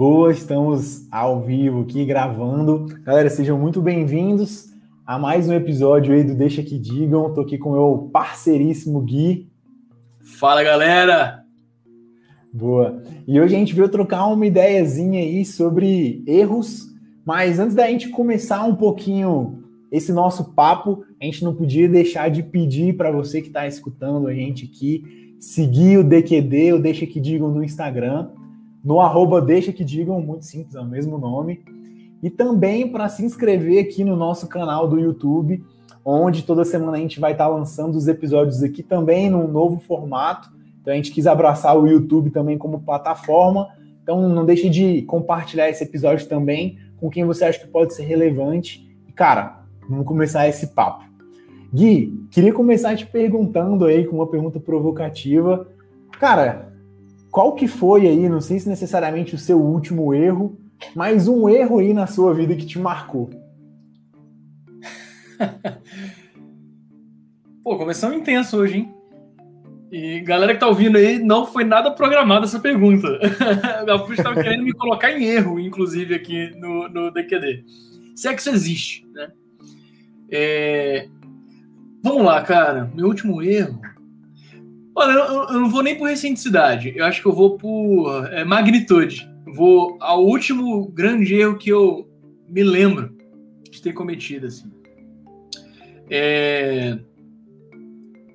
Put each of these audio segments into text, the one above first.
Boa, estamos ao vivo aqui gravando. Galera, sejam muito bem-vindos a mais um episódio aí do Deixa Que Digam. Tô aqui com o meu parceiríssimo Gui. Fala, galera! Boa. E hoje a gente veio trocar uma ideiazinha aí sobre erros, mas antes da gente começar um pouquinho esse nosso papo, a gente não podia deixar de pedir para você que está escutando a gente aqui seguir o DQD, o Deixa Que Digam no Instagram no arroba deixa que digam, muito simples, é o mesmo nome. E também para se inscrever aqui no nosso canal do YouTube, onde toda semana a gente vai estar tá lançando os episódios aqui também num novo formato. Então a gente quis abraçar o YouTube também como plataforma. Então não deixe de compartilhar esse episódio também com quem você acha que pode ser relevante. E cara, vamos começar esse papo. Gui, queria começar te perguntando aí com uma pergunta provocativa. Cara, qual que foi aí, não sei se necessariamente o seu último erro, mas um erro aí na sua vida que te marcou? Pô, começamos intenso hoje, hein? E galera que tá ouvindo aí, não foi nada programada essa pergunta. A Gafuxo estava querendo me colocar em erro, inclusive, aqui no, no DQD. Se é que isso existe, né? É... Vamos lá, cara. Meu último erro Olha, eu, eu, não vou nem por recenticidade. Eu acho que eu vou por é, magnitude. vou ao último grande erro que eu me lembro de ter cometido, assim. É...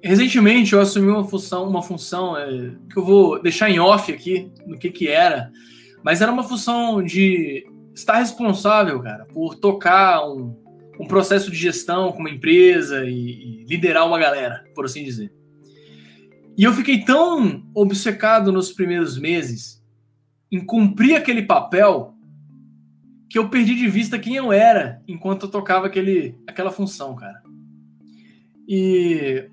Recentemente eu assumi uma função, uma função é, que eu vou deixar em off aqui no que que era, mas era uma função de estar responsável, cara, por tocar um, um processo de gestão com uma empresa e, e liderar uma galera, por assim dizer. E eu fiquei tão obcecado nos primeiros meses em cumprir aquele papel que eu perdi de vista quem eu era enquanto eu tocava aquele, aquela função, cara. E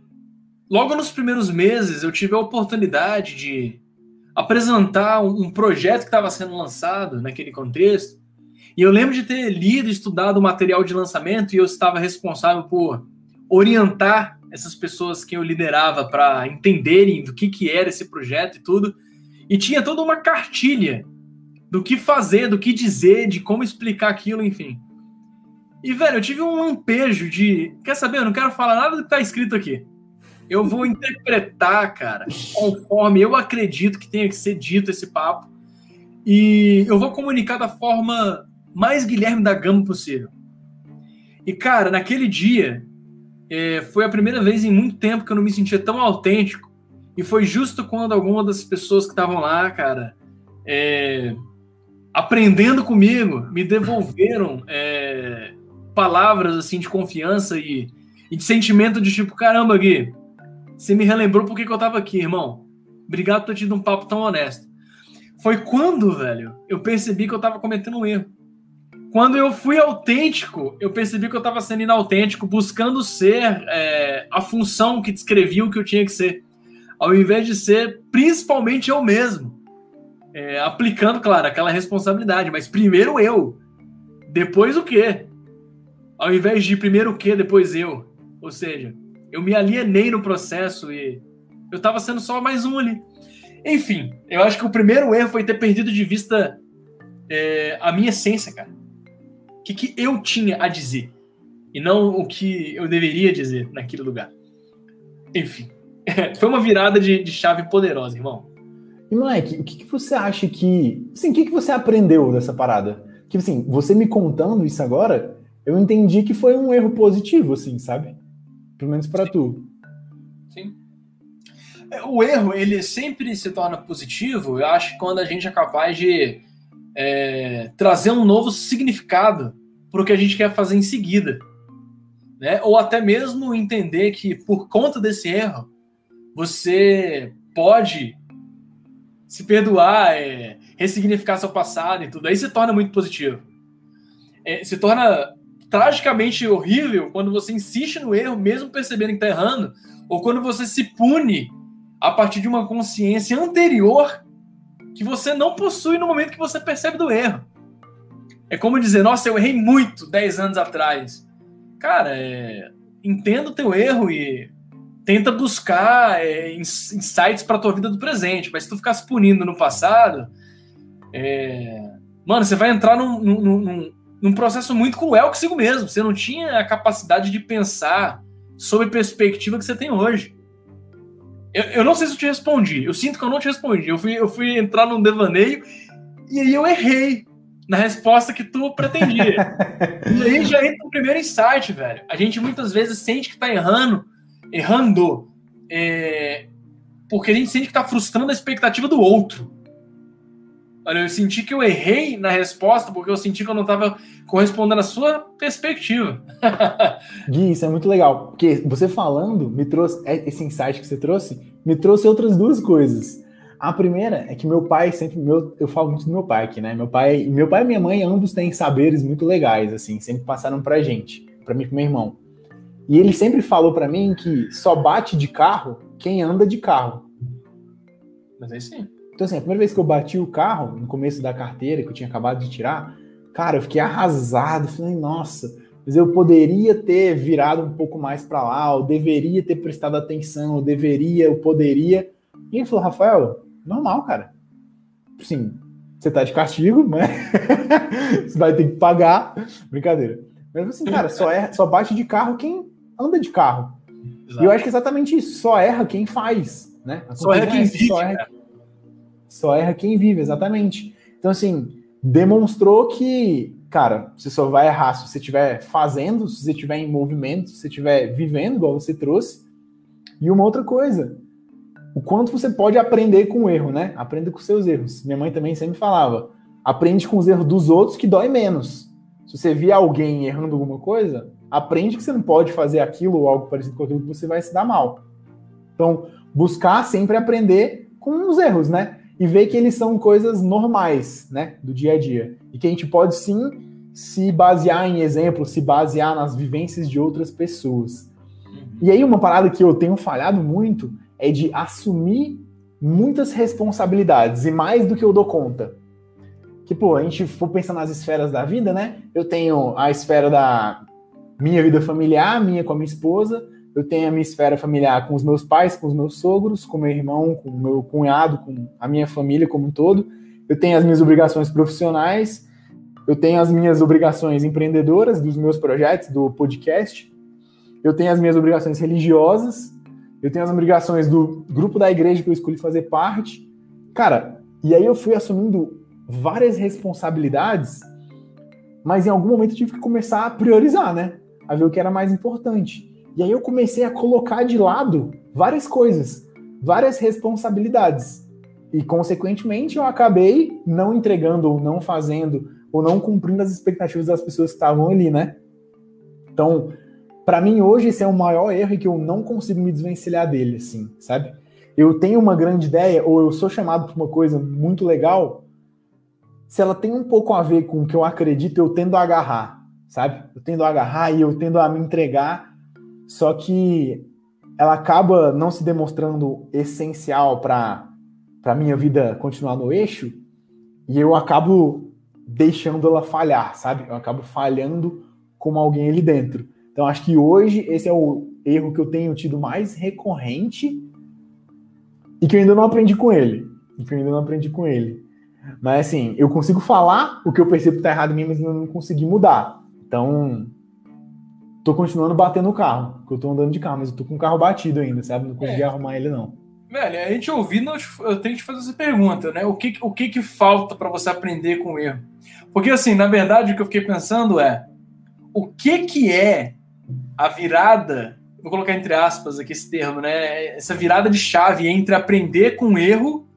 logo nos primeiros meses eu tive a oportunidade de apresentar um, um projeto que estava sendo lançado naquele contexto. E eu lembro de ter lido e estudado o material de lançamento e eu estava responsável por orientar essas pessoas que eu liderava para entenderem do que, que era esse projeto e tudo. E tinha toda uma cartilha do que fazer, do que dizer, de como explicar aquilo, enfim. E, velho, eu tive um lampejo de. Quer saber? Eu não quero falar nada do que tá escrito aqui. Eu vou interpretar, cara, conforme eu acredito que tenha que ser dito esse papo. E eu vou comunicar da forma mais Guilherme da Gama possível. E, cara, naquele dia, é, foi a primeira vez em muito tempo que eu não me sentia tão autêntico. E foi justo quando alguma das pessoas que estavam lá, cara, é, aprendendo comigo, me devolveram é, palavras assim de confiança e, e, de sentimento de tipo, caramba, Gui, você me relembrou por que eu tava aqui, irmão. Obrigado por ter tido um papo tão honesto. Foi quando, velho, eu percebi que eu tava cometendo um erro. Quando eu fui autêntico, eu percebi que eu estava sendo inautêntico, buscando ser é, a função que descrevia o que eu tinha que ser, ao invés de ser principalmente eu mesmo. É, aplicando, claro, aquela responsabilidade, mas primeiro eu, depois o quê? Ao invés de primeiro o quê, depois eu. Ou seja, eu me alienei no processo e eu estava sendo só mais um ali. Enfim, eu acho que o primeiro erro foi ter perdido de vista é, a minha essência, cara o que, que eu tinha a dizer e não o que eu deveria dizer naquele lugar. Enfim, foi uma virada de, de, chave poderosa, irmão. E Mike, o que, que você acha que. Assim, o que, que você aprendeu dessa parada? Que assim, você me contando isso agora, eu entendi que foi um erro positivo, assim, sabe? Pelo menos para tu. Sim. É, o erro, ele sempre se torna positivo, eu acho, quando a gente é capaz de é, trazer um novo significado para o que a gente quer fazer em seguida. Né? Ou até mesmo entender que, por conta desse erro, você pode se perdoar, é, ressignificar seu passado e tudo. Aí se torna muito positivo. É, se torna tragicamente horrível quando você insiste no erro, mesmo percebendo que está errando, ou quando você se pune a partir de uma consciência anterior que você não possui no momento que você percebe do erro. É como dizer, nossa, eu errei muito 10 anos atrás. Cara, é... entenda o teu erro e tenta buscar é, insights para tua vida do presente. Mas se tu ficar se punindo no passado, é... mano, você vai entrar num, num, num, num processo muito cruel consigo mesmo. Você não tinha a capacidade de pensar sob a perspectiva que você tem hoje. Eu, eu não sei se eu te respondi. Eu sinto que eu não te respondi. Eu fui, eu fui entrar num devaneio e aí eu errei na resposta que tu pretendia. e aí já entra o primeiro insight, velho. A gente muitas vezes sente que tá errando, errando, é, porque a gente sente que tá frustrando a expectativa do outro. Olha, eu senti que eu errei na resposta porque eu senti que eu não estava correspondendo à sua perspectiva. Gui, isso é muito legal, porque você falando me trouxe é, esse insight que você trouxe, me trouxe outras duas coisas. A primeira é que meu pai sempre, meu, eu falo muito do meu pai aqui, né? Meu pai, meu pai e minha mãe ambos têm saberes muito legais, assim, sempre passaram pra gente, para mim e pro meu irmão. E ele sempre falou para mim que só bate de carro quem anda de carro. Mas é sim. Então, assim, a primeira vez que eu bati o carro, no começo da carteira, que eu tinha acabado de tirar, cara, eu fiquei arrasado. Falei, nossa, mas eu poderia ter virado um pouco mais para lá, eu deveria ter prestado atenção, eu deveria, eu poderia. E ele falou, Rafael, normal, cara. Sim, você tá de castigo, mas você vai ter que pagar. Brincadeira. Mas assim, cara, só, erra, só bate de carro quem anda de carro. Exato. E eu acho que é exatamente isso. Só erra quem faz, né? só erra quem vive, só erra, só erra quem vive, exatamente. Então, assim, demonstrou que, cara, você só vai errar se você estiver fazendo, se você estiver em movimento, se você estiver vivendo, igual você trouxe. E uma outra coisa, o quanto você pode aprender com o erro, né? Aprenda com seus erros. Minha mãe também sempre falava: aprende com os erros dos outros que dói menos. Se você vê alguém errando alguma coisa, aprende que você não pode fazer aquilo ou algo parecido com aquilo que você vai se dar mal. Então, buscar sempre aprender com os erros, né? E ver que eles são coisas normais, né, do dia a dia. E que a gente pode sim se basear em exemplos, se basear nas vivências de outras pessoas. E aí uma parada que eu tenho falhado muito é de assumir muitas responsabilidades e mais do que eu dou conta. Que, pô, a gente for pensar nas esferas da vida, né? Eu tenho a esfera da minha vida familiar, minha com a minha esposa, eu tenho a minha esfera familiar com os meus pais, com os meus sogros, com meu irmão, com meu cunhado, com a minha família como um todo. Eu tenho as minhas obrigações profissionais, eu tenho as minhas obrigações empreendedoras dos meus projetos, do podcast. Eu tenho as minhas obrigações religiosas, eu tenho as obrigações do grupo da igreja que eu escolhi fazer parte. Cara, e aí eu fui assumindo várias responsabilidades, mas em algum momento eu tive que começar a priorizar, né? A ver o que era mais importante. E aí eu comecei a colocar de lado várias coisas, várias responsabilidades. E, consequentemente, eu acabei não entregando, ou não fazendo, ou não cumprindo as expectativas das pessoas que estavam ali, né? Então, para mim, hoje, esse é o maior erro e que eu não consigo me desvencilhar dele, assim, sabe? Eu tenho uma grande ideia, ou eu sou chamado por uma coisa muito legal, se ela tem um pouco a ver com o que eu acredito, eu tendo a agarrar, sabe? Eu tendo a agarrar e eu tendo a me entregar só que ela acaba não se demonstrando essencial para a minha vida continuar no eixo, e eu acabo deixando ela falhar, sabe? Eu acabo falhando como alguém ali dentro. Então acho que hoje esse é o erro que eu tenho tido mais recorrente e que eu ainda não aprendi com ele. E que eu ainda não aprendi com ele. Mas assim, eu consigo falar o que eu percebo que tá errado em mim, mas eu não consegui mudar. Então, tô continuando batendo o carro, porque eu tô andando de carro, mas eu tô com o carro batido ainda, sabe? Não consegui é. arrumar ele, não. Velho, a gente ouvindo, eu tenho que te fazer essa pergunta, né? O que, o que, que falta para você aprender com o erro? Porque, assim, na verdade, o que eu fiquei pensando é o que, que é a virada, vou colocar entre aspas aqui esse termo, né? Essa virada de chave entre aprender com o erro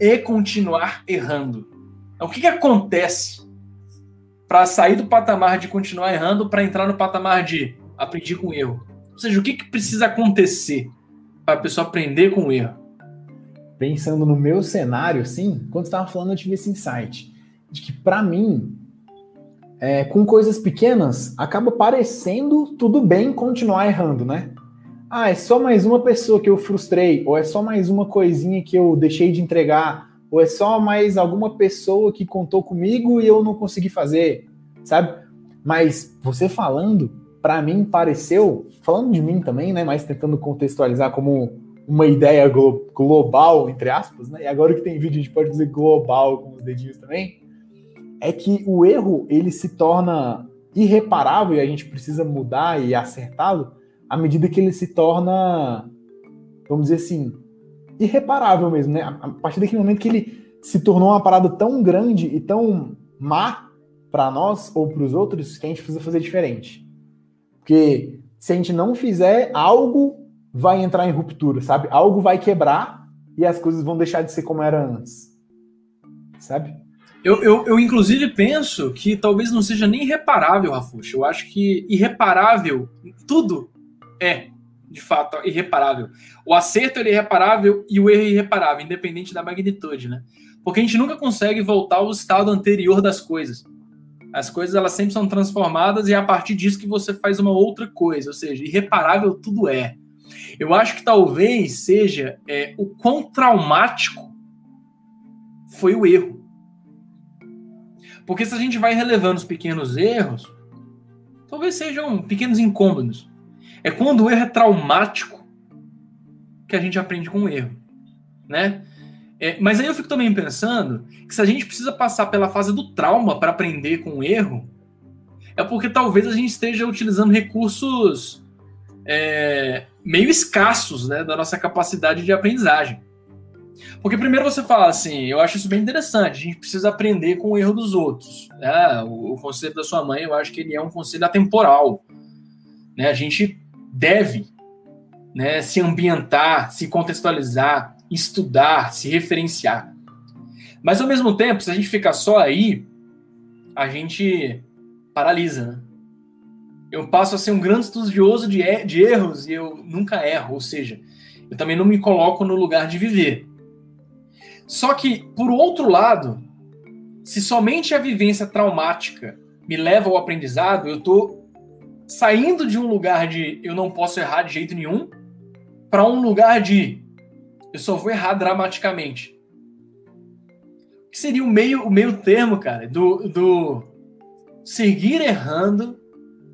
e continuar errando. Então, o que, que acontece para sair do patamar de continuar errando para entrar no patamar de aprendi com erro? Ou seja, o que, que precisa acontecer para a pessoa aprender com o erro? Pensando no meu cenário, sim, quando estava falando, eu tive esse insight de que, para mim, é, com coisas pequenas, acaba parecendo tudo bem continuar errando, né? Ah, é só mais uma pessoa que eu frustrei, ou é só mais uma coisinha que eu deixei de entregar, ou é só mais alguma pessoa que contou comigo e eu não consegui fazer, sabe? Mas você falando, para mim pareceu, falando de mim também, né, mas tentando contextualizar como uma ideia glo global, entre aspas, né? E agora que tem vídeo a gente pode dizer global com os dedinhos também. é que o erro ele se torna irreparável e a gente precisa mudar e acertá-lo à medida que ele se torna, vamos dizer assim, irreparável mesmo, né? A partir daquele momento que ele se tornou uma parada tão grande e tão má para nós ou para os outros que a gente precisa fazer diferente. Porque se a gente não fizer, algo vai entrar em ruptura, sabe? Algo vai quebrar e as coisas vão deixar de ser como era antes. Sabe? Eu, eu, eu, inclusive, penso que talvez não seja nem reparável, Rafuxa. Eu acho que irreparável, tudo é, de fato, irreparável. O acerto é irreparável e o erro é irreparável, independente da magnitude, né? Porque a gente nunca consegue voltar ao estado anterior das coisas. As coisas elas sempre são transformadas e é a partir disso que você faz uma outra coisa. Ou seja, irreparável tudo é. Eu acho que talvez seja é, o quão traumático foi o erro. Porque se a gente vai relevando os pequenos erros, talvez sejam pequenos incômodos. É quando o erro é traumático que a gente aprende com o erro, né? É, mas aí eu fico também pensando que se a gente precisa passar pela fase do trauma para aprender com o erro, é porque talvez a gente esteja utilizando recursos é, meio escassos né, da nossa capacidade de aprendizagem. Porque primeiro você fala assim, eu acho isso bem interessante, a gente precisa aprender com o erro dos outros. Né? O, o conselho da sua mãe, eu acho que ele é um conselho atemporal. Né? A gente deve né, se ambientar, se contextualizar, estudar, se referenciar. Mas ao mesmo tempo, se a gente ficar só aí, a gente paralisa, né? Eu passo a ser um grande estudioso de, er de erros e eu nunca erro, ou seja, eu também não me coloco no lugar de viver. Só que, por outro lado, se somente a vivência traumática me leva ao aprendizado, eu estou saindo de um lugar de eu não posso errar de jeito nenhum para um lugar de eu só vou errar dramaticamente. O que seria o meio, o meio termo, cara, do, do seguir errando,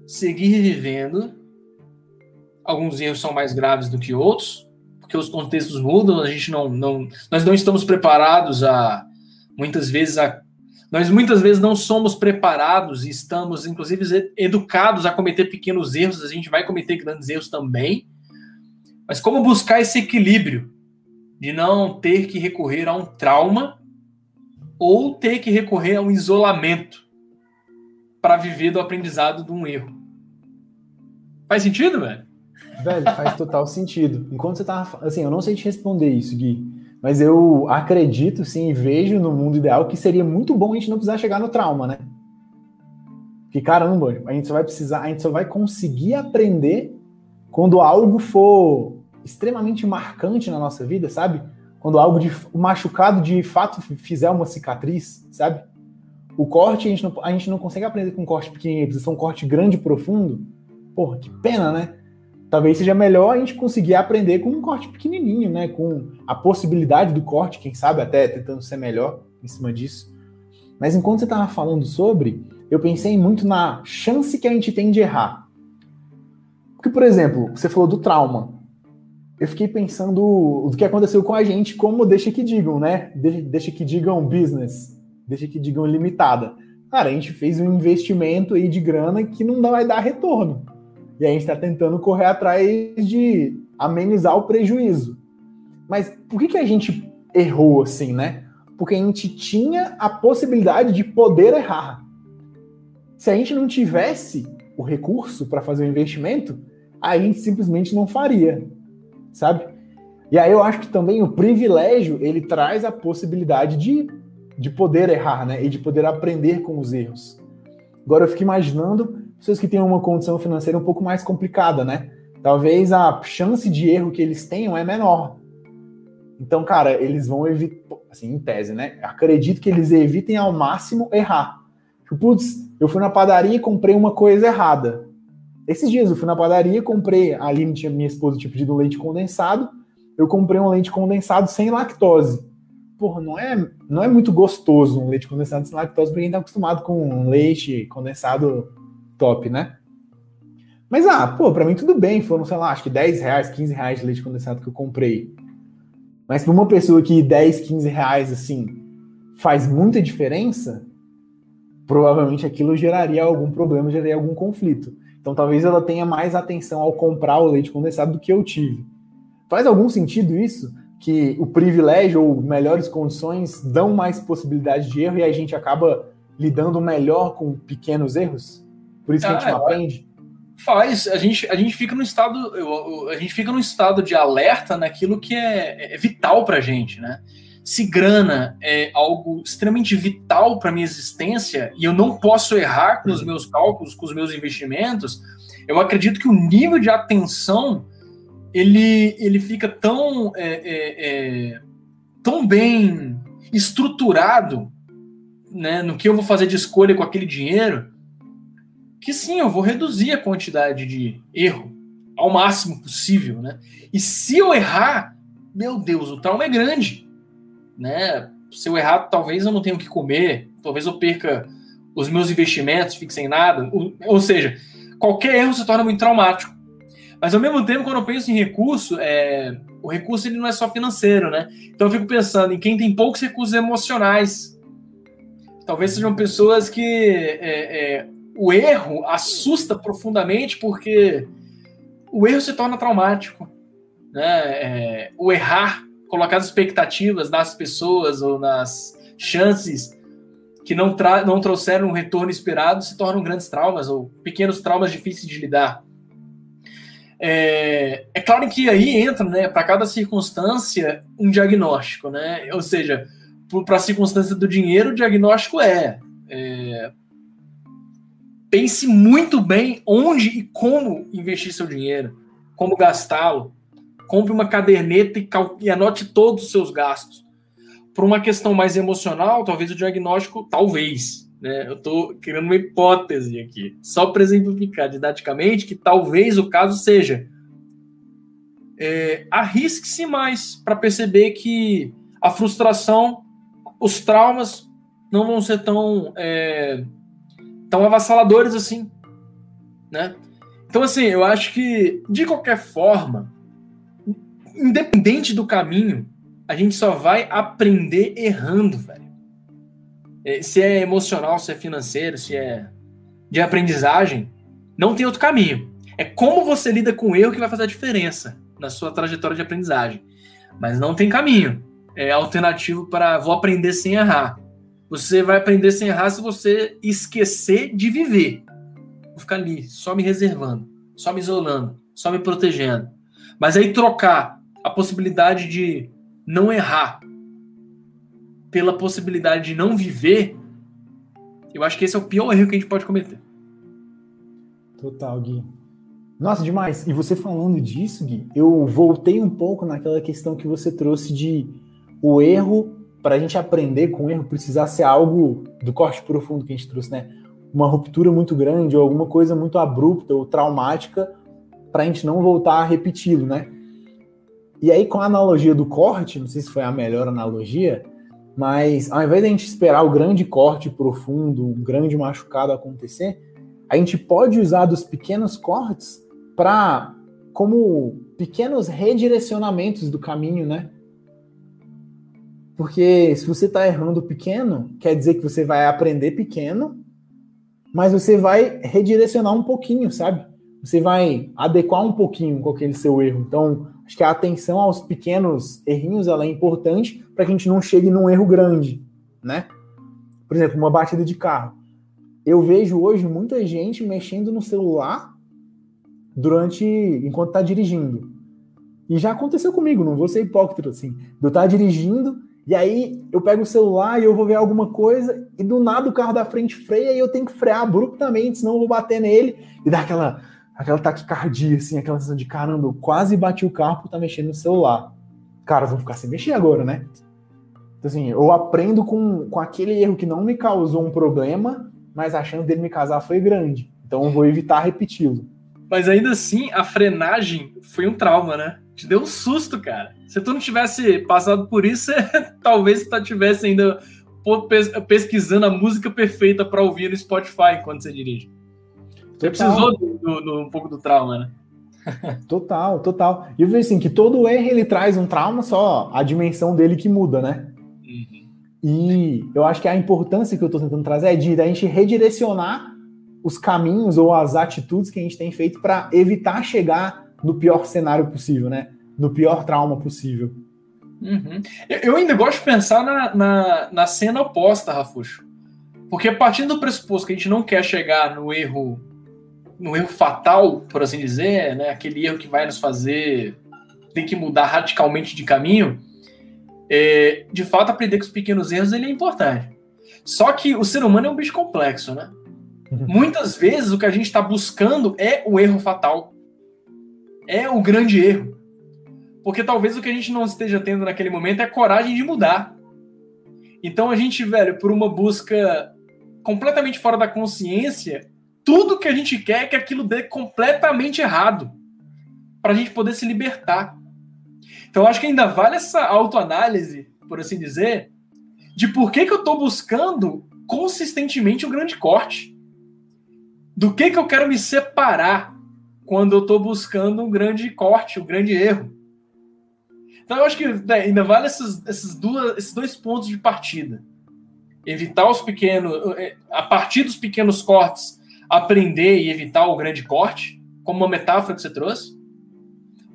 seguir vivendo. Alguns erros são mais graves do que outros, porque os contextos mudam, a gente não, não nós não estamos preparados a muitas vezes a nós muitas vezes não somos preparados e estamos inclusive educados a cometer pequenos erros, a gente vai cometer grandes erros também. Mas como buscar esse equilíbrio de não ter que recorrer a um trauma ou ter que recorrer a um isolamento para viver do aprendizado de um erro. Faz sentido, velho? Velho, faz total sentido. Enquanto você tava. Assim, eu não sei te responder isso, Gui. Mas eu acredito, sim, e vejo no mundo ideal que seria muito bom a gente não precisar chegar no trauma, né? Que caramba, a gente só vai precisar, a gente só vai conseguir aprender quando algo for extremamente marcante na nossa vida, sabe? Quando algo de machucado de fato fizer uma cicatriz, sabe? O corte a gente não, a gente não consegue aprender com um corte pequenininho, precisa ser um corte grande e profundo. Porra, que pena, né? Talvez seja melhor a gente conseguir aprender com um corte pequenininho, né? Com a possibilidade do corte, quem sabe até tentando ser melhor em cima disso. Mas enquanto você estava falando sobre, eu pensei muito na chance que a gente tem de errar. Porque, por exemplo, você falou do trauma eu fiquei pensando o que aconteceu com a gente, como deixa que digam, né? Deixa que digam business, deixa que digam limitada. Cara, a gente fez um investimento aí de grana que não vai dar retorno. E a gente está tentando correr atrás de amenizar o prejuízo. Mas por que, que a gente errou assim, né? Porque a gente tinha a possibilidade de poder errar. Se a gente não tivesse o recurso para fazer o investimento, a gente simplesmente não faria sabe? E aí eu acho que também o privilégio, ele traz a possibilidade de, de poder errar, né? E de poder aprender com os erros. Agora eu fico imaginando pessoas que têm uma condição financeira um pouco mais complicada, né? Talvez a chance de erro que eles tenham é menor. Então, cara, eles vão evitar, assim, em tese, né? Acredito que eles evitem ao máximo errar. Tipo, putz, eu fui na padaria e comprei uma coisa errada. Esses dias eu fui na padaria, comprei, a Aline tinha minha esposa tinha pedido leite condensado, eu comprei um leite condensado sem lactose. Porra, não é, não é muito gostoso um leite condensado sem lactose para quem tá acostumado com um leite condensado top, né? Mas, ah, pô, pra mim tudo bem, foram, sei lá, acho que 10 reais, 15 reais de leite condensado que eu comprei. Mas para uma pessoa que 10, 15 reais, assim, faz muita diferença, provavelmente aquilo geraria algum problema, geraria algum conflito. Então talvez ela tenha mais atenção ao comprar o leite condensado do que eu tive. Faz algum sentido isso? Que o privilégio ou melhores condições dão mais possibilidade de erro e a gente acaba lidando melhor com pequenos erros? Por isso que ah, a gente não aprende? Faz. A gente, a gente fica no estado. A gente fica no estado de alerta naquilo que é, é vital pra gente, né? Se grana é algo extremamente vital para minha existência e eu não posso errar com os meus cálculos, com os meus investimentos, eu acredito que o nível de atenção ele, ele fica tão, é, é, é, tão bem estruturado né, no que eu vou fazer de escolha com aquele dinheiro que sim, eu vou reduzir a quantidade de erro ao máximo possível, né? E se eu errar, meu Deus, o trauma é grande, né? Se eu errar, talvez eu não tenha o que comer, talvez eu perca os meus investimentos, fique sem nada. Ou seja, qualquer erro se torna muito traumático. Mas ao mesmo tempo, quando eu penso em recurso, é... o recurso ele não é só financeiro, né? Então eu fico pensando em quem tem poucos recursos emocionais. Talvez sejam pessoas que é, é, o erro assusta profundamente porque o erro se torna traumático. Né? É, o errar, colocar as expectativas das pessoas ou nas chances que não, não trouxeram um retorno esperado se tornam grandes traumas ou pequenos traumas difíceis de lidar. É, é claro que aí entra, né, para cada circunstância, um diagnóstico, né? Ou seja, para a circunstância do dinheiro, o diagnóstico é, é pense muito bem onde e como investir seu dinheiro, como gastá-lo. Compre uma caderneta e, e anote todos os seus gastos. Por uma questão mais emocional, talvez o diagnóstico, talvez, né? Eu estou criando uma hipótese aqui, só para exemplificar didaticamente que talvez o caso seja é, arrisque-se mais para perceber que a frustração, os traumas não vão ser tão é, tão avassaladores assim, né? Então, assim, eu acho que, de qualquer forma, independente do caminho, a gente só vai aprender errando, velho. É, se é emocional, se é financeiro, se é de aprendizagem, não tem outro caminho. É como você lida com o erro que vai fazer a diferença na sua trajetória de aprendizagem. Mas não tem caminho. É alternativo para vou aprender sem errar. Você vai aprender sem errar se você esquecer de viver. Vou ficar ali, só me reservando, só me isolando, só me protegendo. Mas aí trocar a possibilidade de não errar pela possibilidade de não viver, eu acho que esse é o pior erro que a gente pode cometer. Total, Gui. Nossa, demais. E você falando disso, Gui, eu voltei um pouco naquela questão que você trouxe de o erro para a gente aprender com o erro, precisar ser algo do corte profundo que a gente trouxe, né? Uma ruptura muito grande ou alguma coisa muito abrupta ou traumática para a gente não voltar a repeti-lo, né? E aí, com a analogia do corte, não sei se foi a melhor analogia, mas ao invés de a gente esperar o grande corte profundo, um grande machucado acontecer, a gente pode usar dos pequenos cortes para como pequenos redirecionamentos do caminho, né? Porque se você está errando pequeno, quer dizer que você vai aprender pequeno, mas você vai redirecionar um pouquinho, sabe? Você vai adequar um pouquinho com aquele seu erro. Então, acho que a atenção aos pequenos errinhos ela é importante para que a gente não chegue num erro grande, né? Por exemplo, uma batida de carro. Eu vejo hoje muita gente mexendo no celular durante enquanto está dirigindo. E já aconteceu comigo, não vou ser hipócrita assim. Eu estar tá dirigindo e aí eu pego o celular e eu vou ver alguma coisa e do nada o carro da frente freia e eu tenho que frear abruptamente, senão eu vou bater nele e dá aquela, aquela taquicardia, assim, aquela sensação de caramba, eu quase bati o carro por estar tá mexendo no celular. Cara, vou ficar sem mexer agora, né? Então, assim, eu aprendo com, com aquele erro que não me causou um problema, mas a chance dele me casar foi grande. Então eu vou evitar repeti-lo. Mas ainda assim, a frenagem foi um trauma, né? Te deu um susto, cara. Se tu não tivesse passado por isso, talvez tu tivesse ainda pesquisando a música perfeita para ouvir no Spotify enquanto você dirige. Você precisou do, do, do, um pouco do trauma, né? Total, total. E eu vejo assim que todo erro ele traz um trauma, só a dimensão dele que muda, né? Uhum. E eu acho que a importância que eu estou tentando trazer é de a gente redirecionar os caminhos ou as atitudes que a gente tem feito para evitar chegar no pior cenário possível, né? No pior trauma possível. Uhum. Eu ainda gosto de pensar na, na, na cena oposta, Rafuxo. Porque partindo do pressuposto que a gente não quer chegar no erro no erro fatal, por assim dizer, né, aquele erro que vai nos fazer ter que mudar radicalmente de caminho, é, de fato aprender com os pequenos erros ele é importante. Só que o ser humano é um bicho complexo, né? Muitas vezes o que a gente está buscando é o erro fatal, é o grande erro. Porque talvez o que a gente não esteja tendo naquele momento é a coragem de mudar. Então a gente, velho, por uma busca completamente fora da consciência, tudo que a gente quer é que aquilo dê completamente errado. Para a gente poder se libertar. Então acho que ainda vale essa autoanálise, por assim dizer, de por que, que eu estou buscando consistentemente o grande corte. Do que, que eu quero me separar quando eu estou buscando um grande corte, um grande erro. Então eu acho que né, ainda vale esses, esses, duas, esses dois pontos de partida. Evitar os pequenos, eh, a partir dos pequenos cortes, aprender e evitar o grande corte, como uma metáfora que você trouxe.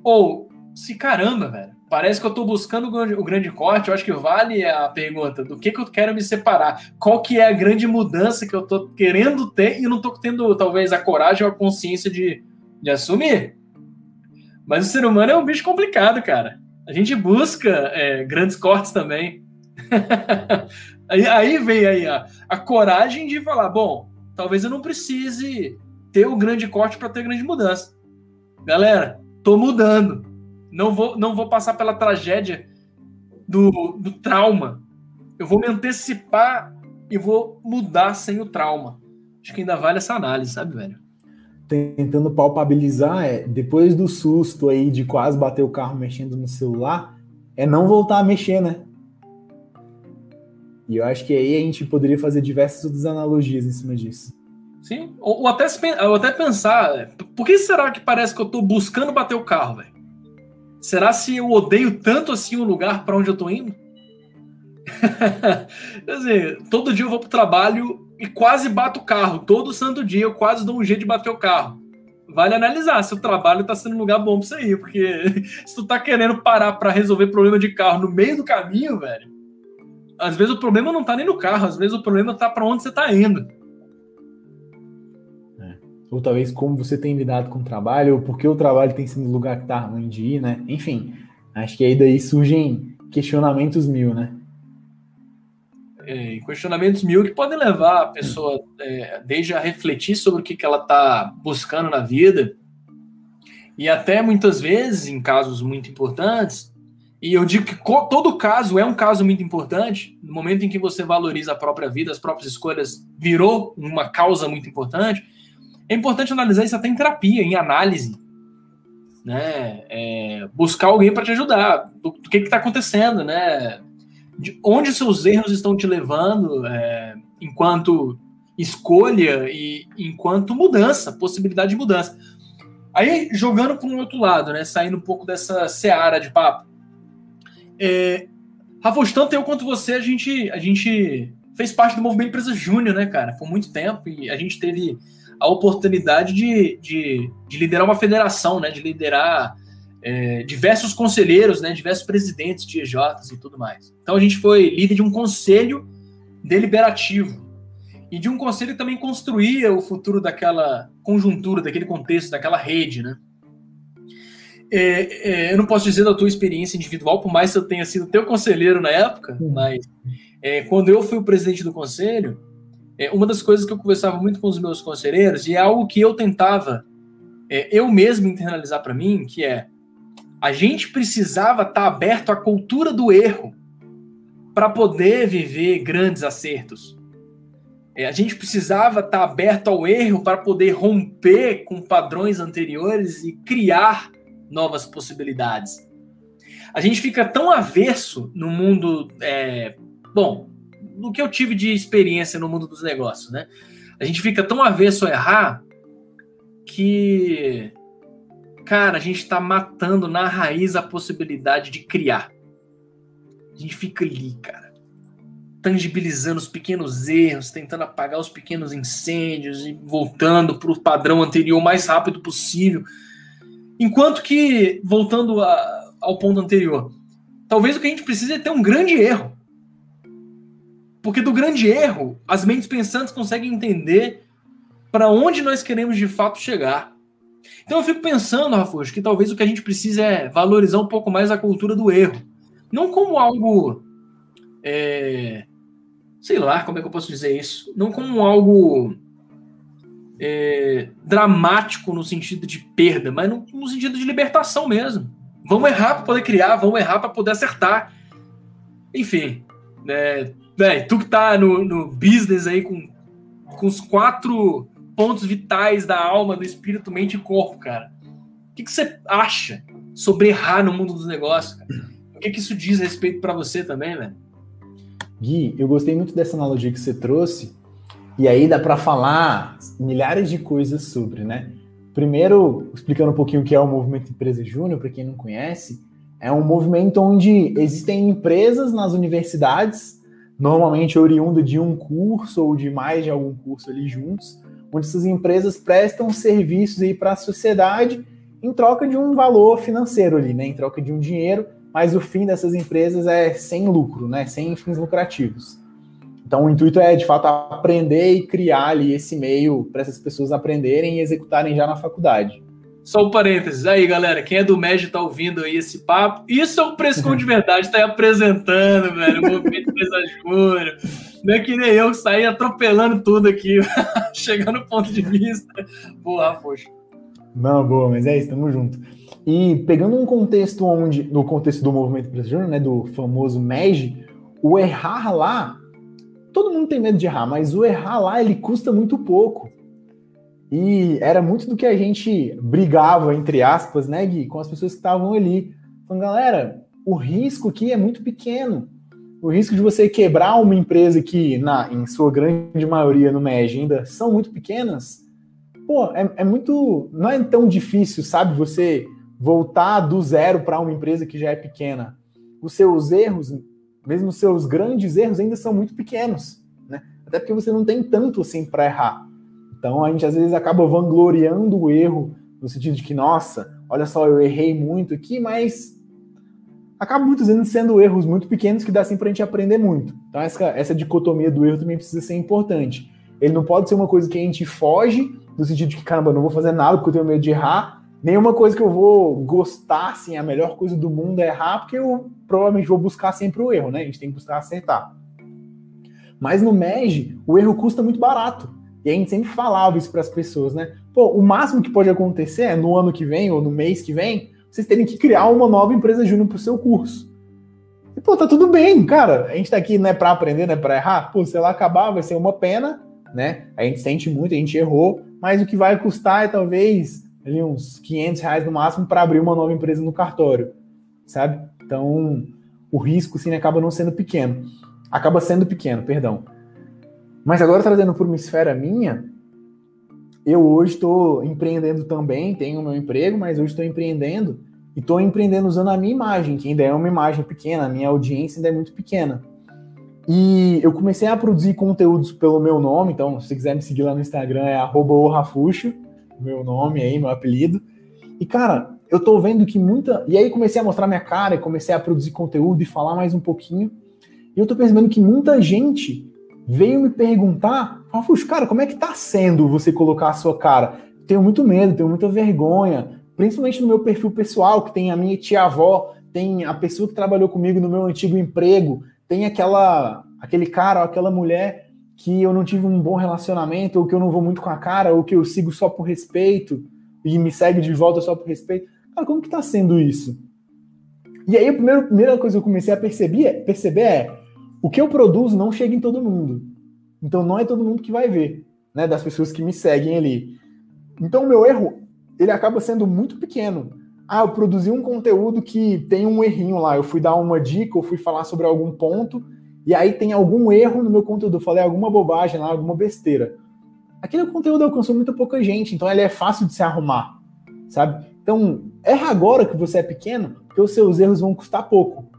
Ou, se caramba, velho, parece que eu estou buscando o grande corte, eu acho que vale a pergunta do que, que eu quero me separar. Qual que é a grande mudança que eu estou querendo ter e não estou tendo, talvez, a coragem ou a consciência de de assumir. Mas o ser humano é um bicho complicado, cara. A gente busca é, grandes cortes também. aí, aí, vem aí a, a coragem de falar: bom, talvez eu não precise ter o grande corte para ter grande mudança. Galera, tô mudando. Não vou, não vou passar pela tragédia do, do trauma. Eu vou me antecipar e vou mudar sem o trauma. Acho que ainda vale essa análise, sabe, velho? tentando palpabilizar é, depois do susto aí de quase bater o carro mexendo no celular, é não voltar a mexer, né? E eu acho que aí a gente poderia fazer diversas outras analogias em cima disso. Sim, ou, ou até, ou até pensar, por que será que parece que eu tô buscando bater o carro, velho? Será se eu odeio tanto assim o lugar para onde eu tô indo? Quer dizer, todo dia eu vou pro trabalho e quase bato o carro. Todo santo dia eu quase dou um jeito de bater o carro. Vale analisar se o trabalho tá sendo um lugar bom pra você ir, porque se tu tá querendo parar para resolver problema de carro no meio do caminho, velho, às vezes o problema não tá nem no carro, às vezes o problema tá para onde você tá indo. Ou talvez como você tem lidado com o trabalho, ou porque o trabalho tem sido o lugar que tá ruim de ir, né? Enfim, acho que aí daí surgem questionamentos mil, né? é, questionamentos mil que podem levar a pessoa é, desde a refletir sobre o que, que ela está buscando na vida e até muitas vezes em casos muito importantes e eu digo que todo caso é um caso muito importante no momento em que você valoriza a própria vida as próprias escolhas virou uma causa muito importante é importante analisar isso até em terapia em análise né é, buscar alguém para te ajudar do que está acontecendo né de onde seus erros estão te levando é, enquanto escolha e enquanto mudança, possibilidade de mudança. Aí, jogando para um outro lado, né, saindo um pouco dessa seara de papo. É, Rafa, tanto eu quanto você, a gente, a gente fez parte do movimento Empresa Júnior, né, cara, por muito tempo, e a gente teve a oportunidade de, de, de liderar uma federação, né, de liderar é, diversos conselheiros, né, diversos presidentes de EJs e tudo mais. Então a gente foi líder de um conselho deliberativo e de um conselho que também construía o futuro daquela conjuntura, daquele contexto, daquela rede, né? É, é, eu não posso dizer da tua experiência individual, por mais que eu tenha sido teu conselheiro na época, uhum. mas é, quando eu fui o presidente do conselho, é, uma das coisas que eu conversava muito com os meus conselheiros, e é algo que eu tentava é, eu mesmo internalizar para mim, que é a gente precisava estar tá aberto à cultura do erro para poder viver grandes acertos. É, a gente precisava estar tá aberto ao erro para poder romper com padrões anteriores e criar novas possibilidades. A gente fica tão averso no mundo. É, bom, no que eu tive de experiência no mundo dos negócios, né? A gente fica tão averso a errar que Cara, a gente está matando na raiz a possibilidade de criar. A gente fica ali, cara. tangibilizando os pequenos erros, tentando apagar os pequenos incêndios e voltando para o padrão anterior o mais rápido possível. Enquanto que, voltando a, ao ponto anterior, talvez o que a gente precisa é ter um grande erro. Porque do grande erro, as mentes pensantes conseguem entender para onde nós queremos de fato chegar. Então eu fico pensando, Rafuxo, que talvez o que a gente precisa é valorizar um pouco mais a cultura do erro. Não como algo. É, sei lá, como é que eu posso dizer isso? Não como algo é, dramático no sentido de perda, mas no, no sentido de libertação mesmo. Vamos errar para poder criar, vamos errar para poder acertar. Enfim, né, véio, tu que tá no, no business aí com, com os quatro pontos vitais da alma, do espírito, mente e corpo, cara. O que, que você acha sobre errar no mundo dos negócios? Cara? O que, que isso diz a respeito para você também, velho? Gui, eu gostei muito dessa analogia que você trouxe, e aí dá para falar milhares de coisas sobre, né? Primeiro, explicando um pouquinho o que é o movimento Empresa Júnior, para quem não conhece, é um movimento onde existem empresas nas universidades, normalmente oriundo de um curso ou de mais de algum curso ali juntos, onde essas empresas prestam serviços aí para a sociedade em troca de um valor financeiro ali, né? Em troca de um dinheiro, mas o fim dessas empresas é sem lucro, né? Sem fins lucrativos. Então o intuito é de fato aprender e criar ali esse meio para essas pessoas aprenderem e executarem já na faculdade. Só um parênteses. Aí, galera, quem é do MED tá ouvindo aí esse papo. Isso é um Prescom de verdade, tá aí apresentando, velho, o movimento Empresa. Não é que nem eu que saí atropelando tudo aqui, chegando no ponto de vista. Boa, poxa. Não, boa, mas é isso, tamo junto. E pegando um contexto onde, no contexto do movimento Júnior, né, do famoso MEG, o errar lá, todo mundo tem medo de errar, mas o errar lá, ele custa muito pouco. E era muito do que a gente brigava, entre aspas, né, Gui, com as pessoas que estavam ali. Então, galera, o risco aqui é muito pequeno. O risco de você quebrar uma empresa que, na, em sua grande maioria no MEG, ainda são muito pequenas, pô, é, é muito. Não é tão difícil, sabe, você voltar do zero para uma empresa que já é pequena. Os seus erros, mesmo os seus grandes erros, ainda são muito pequenos, né? Até porque você não tem tanto assim para errar. Então a gente às vezes acaba vangloriando o erro, no sentido de que, nossa, olha só, eu errei muito aqui, mas acaba muitas vezes sendo erros muito pequenos que dá assim para a gente aprender muito. Então essa, essa dicotomia do erro também precisa ser importante. Ele não pode ser uma coisa que a gente foge, no sentido de que, caramba, não vou fazer nada porque eu tenho medo de errar, nenhuma coisa que eu vou gostar, assim, a melhor coisa do mundo é errar, porque eu provavelmente vou buscar sempre o erro, né? A gente tem que buscar acertar. Mas no MEG, o erro custa muito barato. E a gente sempre falava isso para as pessoas, né? Pô, o máximo que pode acontecer é no ano que vem ou no mês que vem, vocês terem que criar uma nova empresa júnior para o seu curso. E, pô, tá tudo bem, cara. A gente tá aqui, né, para aprender, né, para errar. Pô, se ela acabar, vai ser uma pena, né? A gente sente muito, a gente errou, mas o que vai custar é talvez ali uns 500 reais no máximo para abrir uma nova empresa no cartório, sabe? Então, o risco, assim, acaba não sendo pequeno. Acaba sendo pequeno, perdão. Mas agora trazendo para uma esfera minha, eu hoje estou empreendendo também, tenho meu emprego, mas hoje estou empreendendo e estou empreendendo usando a minha imagem, que ainda é uma imagem pequena, a minha audiência ainda é muito pequena. E eu comecei a produzir conteúdos pelo meu nome, então se quiser me seguir lá no Instagram é @orrafuxo, meu nome aí, meu apelido. E cara, eu tô vendo que muita, e aí comecei a mostrar minha cara, comecei a produzir conteúdo e falar mais um pouquinho. E eu tô percebendo que muita gente veio me perguntar, Rafuxo, cara, como é que tá sendo você colocar a sua cara? Tenho muito medo, tenho muita vergonha, principalmente no meu perfil pessoal, que tem a minha tia-avó, tem a pessoa que trabalhou comigo no meu antigo emprego, tem aquela aquele cara ou aquela mulher que eu não tive um bom relacionamento, ou que eu não vou muito com a cara, ou que eu sigo só por respeito e me segue de volta só por respeito. Cara, como que tá sendo isso? E aí a primeira, primeira coisa que eu comecei a perceber, perceber é o que eu produzo não chega em todo mundo. Então não é todo mundo que vai ver, né? Das pessoas que me seguem ali. Então o meu erro, ele acaba sendo muito pequeno. Ah, eu produzi um conteúdo que tem um errinho lá. Eu fui dar uma dica, ou fui falar sobre algum ponto, e aí tem algum erro no meu conteúdo. Eu falei alguma bobagem lá, alguma besteira. Aquele conteúdo alcançou muito pouca gente, então ele é fácil de se arrumar, sabe? Então, erra agora que você é pequeno, porque os seus erros vão custar pouco.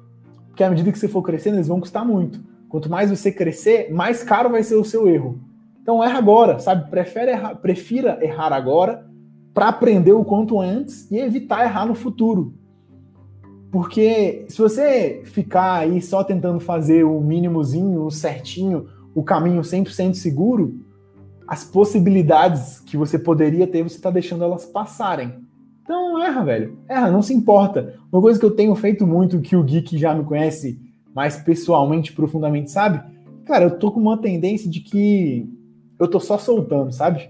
Porque à medida que você for crescendo, eles vão custar muito. Quanto mais você crescer, mais caro vai ser o seu erro. Então erra agora, sabe? Prefere errar, prefira errar agora para aprender o quanto antes e evitar errar no futuro. Porque se você ficar aí só tentando fazer o mínimozinho, o certinho, o caminho 100% seguro, as possibilidades que você poderia ter, você está deixando elas passarem. Então erra, velho. Erra, não se importa. Uma coisa que eu tenho feito muito, que o Geek já me conhece mais pessoalmente, profundamente, sabe? Cara, eu tô com uma tendência de que eu tô só soltando, sabe?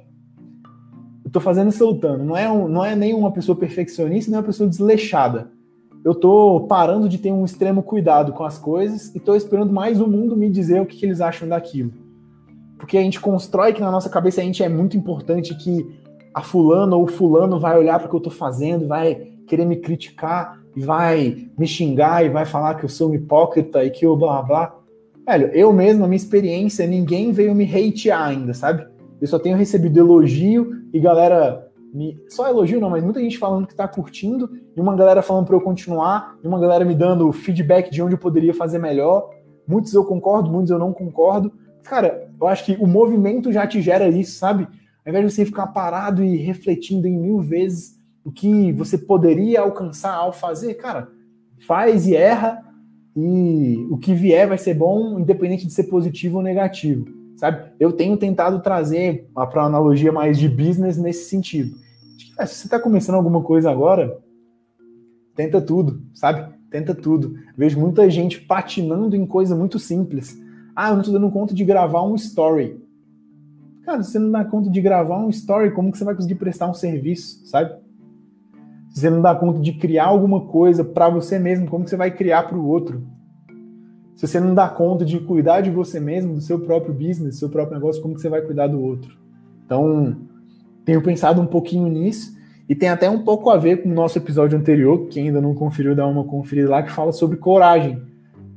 Eu tô fazendo soltando. Não é, um, não é nem uma pessoa perfeccionista, nem uma pessoa desleixada. Eu tô parando de ter um extremo cuidado com as coisas e tô esperando mais o mundo me dizer o que, que eles acham daquilo. Porque a gente constrói que na nossa cabeça a gente é muito importante que a fulano ou fulano vai olhar para o que eu estou fazendo, vai querer me criticar, vai me xingar e vai falar que eu sou um hipócrita e que eu blá blá. Velho, eu mesmo, na minha experiência, ninguém veio me hatear ainda, sabe? Eu só tenho recebido elogio e galera me. Só elogio não, mas muita gente falando que tá curtindo, e uma galera falando para eu continuar, e uma galera me dando feedback de onde eu poderia fazer melhor. Muitos eu concordo, muitos eu não concordo. Cara, eu acho que o movimento já te gera isso, sabe? Ao invés de você ficar parado e refletindo em mil vezes o que você poderia alcançar ao fazer, cara, faz e erra e o que vier vai ser bom, independente de ser positivo ou negativo, sabe? Eu tenho tentado trazer para uma analogia mais de business nesse sentido. Se você está começando alguma coisa agora, tenta tudo, sabe? Tenta tudo. Vejo muita gente patinando em coisa muito simples. Ah, eu não estou dando conta de gravar um story. Cara, se você não dá conta de gravar um story, como que você vai conseguir prestar um serviço, sabe? Se você não dá conta de criar alguma coisa para você mesmo, como que você vai criar para o outro? Se você não dá conta de cuidar de você mesmo, do seu próprio business, do seu próprio negócio, como que você vai cuidar do outro? Então, tenho pensado um pouquinho nisso e tem até um pouco a ver com o nosso episódio anterior, que ainda não conferiu, dá uma conferida lá, que fala sobre coragem.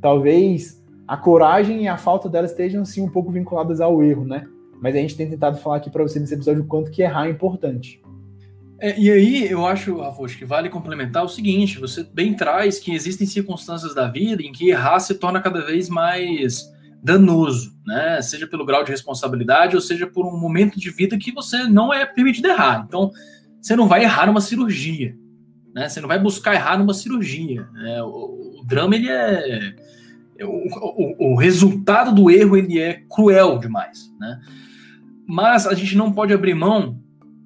Talvez a coragem e a falta dela estejam sim um pouco vinculadas ao erro, né? Mas a gente tem tentado falar aqui para você nesse episódio o quanto que errar é importante. É, e aí, eu acho, Rafoso, que vale complementar o seguinte: você bem traz que existem circunstâncias da vida em que errar se torna cada vez mais danoso, né? Seja pelo grau de responsabilidade ou seja por um momento de vida que você não é permitido errar. Então, você não vai errar numa cirurgia, né? Você não vai buscar errar numa cirurgia. Né? O, o drama ele é o, o, o, resultado do erro ele é cruel demais, né? Mas a gente não pode abrir mão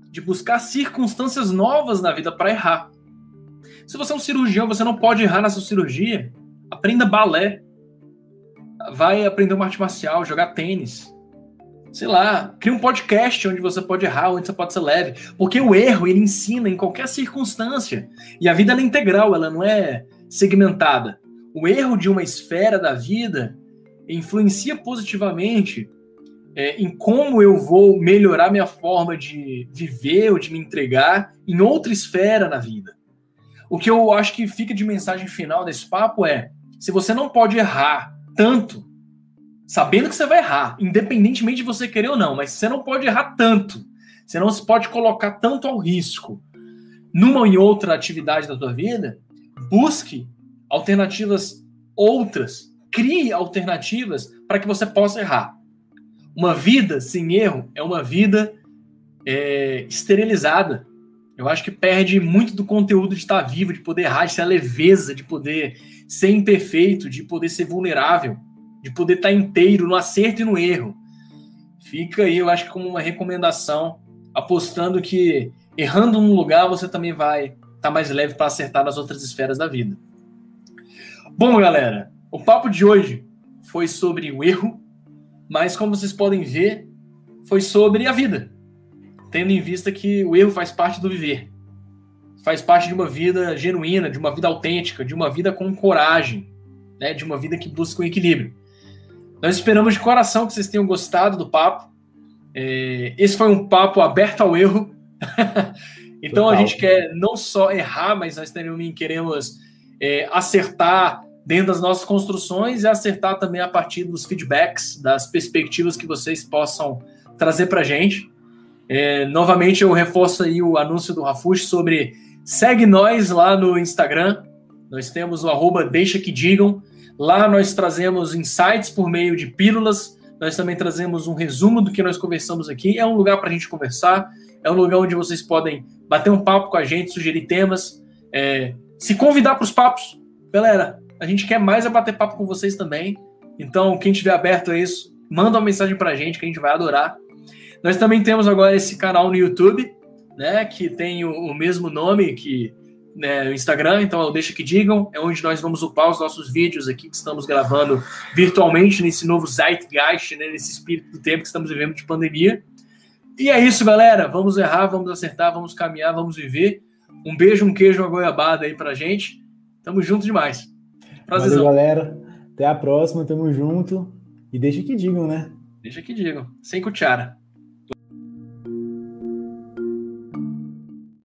de buscar circunstâncias novas na vida para errar. Se você é um cirurgião, você não pode errar na sua cirurgia. Aprenda balé. Vai aprender uma arte marcial, jogar tênis. Sei lá, cria um podcast onde você pode errar, onde você pode ser leve. Porque o erro, ele ensina em qualquer circunstância. E a vida é integral, ela não é segmentada. O erro de uma esfera da vida influencia positivamente é, em como eu vou melhorar minha forma de viver ou de me entregar em outra esfera na vida. O que eu acho que fica de mensagem final desse papo é: se você não pode errar tanto, sabendo que você vai errar, independentemente de você querer ou não, mas você não pode errar tanto, você não se pode colocar tanto ao risco numa ou em outra atividade da tua vida, busque alternativas outras, crie alternativas para que você possa errar. Uma vida sem erro é uma vida é, esterilizada. Eu acho que perde muito do conteúdo de estar vivo, de poder errar, de a leveza, de poder ser imperfeito, de poder ser vulnerável, de poder estar inteiro no acerto e no erro. Fica aí, eu acho que como uma recomendação, apostando que errando num lugar você também vai estar mais leve para acertar nas outras esferas da vida. Bom, galera, o papo de hoje foi sobre o erro, mas como vocês podem ver, foi sobre a vida, tendo em vista que o erro faz parte do viver, faz parte de uma vida genuína, de uma vida autêntica, de uma vida com coragem, né, de uma vida que busca o um equilíbrio. Nós esperamos de coração que vocês tenham gostado do papo. É, esse foi um papo aberto ao erro. então Total. a gente quer não só errar, mas nós também queremos é, acertar dentro das nossas construções e acertar também a partir dos feedbacks, das perspectivas que vocês possam trazer para a gente. É, novamente, eu reforço aí o anúncio do Rafush sobre segue nós lá no Instagram. Nós temos o arroba Deixa Que Digam. Lá nós trazemos insights por meio de pílulas, nós também trazemos um resumo do que nós conversamos aqui. É um lugar para a gente conversar, é um lugar onde vocês podem bater um papo com a gente, sugerir temas, é, se convidar para os papos. Galera, a gente quer mais é bater papo com vocês também. Então, quem estiver aberto a isso, manda uma mensagem para a gente que a gente vai adorar. Nós também temos agora esse canal no YouTube, né, que tem o, o mesmo nome que né, o Instagram, então deixa que digam, é onde nós vamos upar os nossos vídeos aqui que estamos gravando virtualmente nesse novo Zeitgeist, né, nesse espírito do tempo que estamos vivendo de pandemia. E é isso, galera. Vamos errar, vamos acertar, vamos caminhar, vamos viver. Um beijo, um queijo, uma goiabada aí pra gente. Tamo junto demais. Valeu, galera. Até a próxima, tamo junto. E deixa que digam, né? Deixa que digam. Sem cuchara.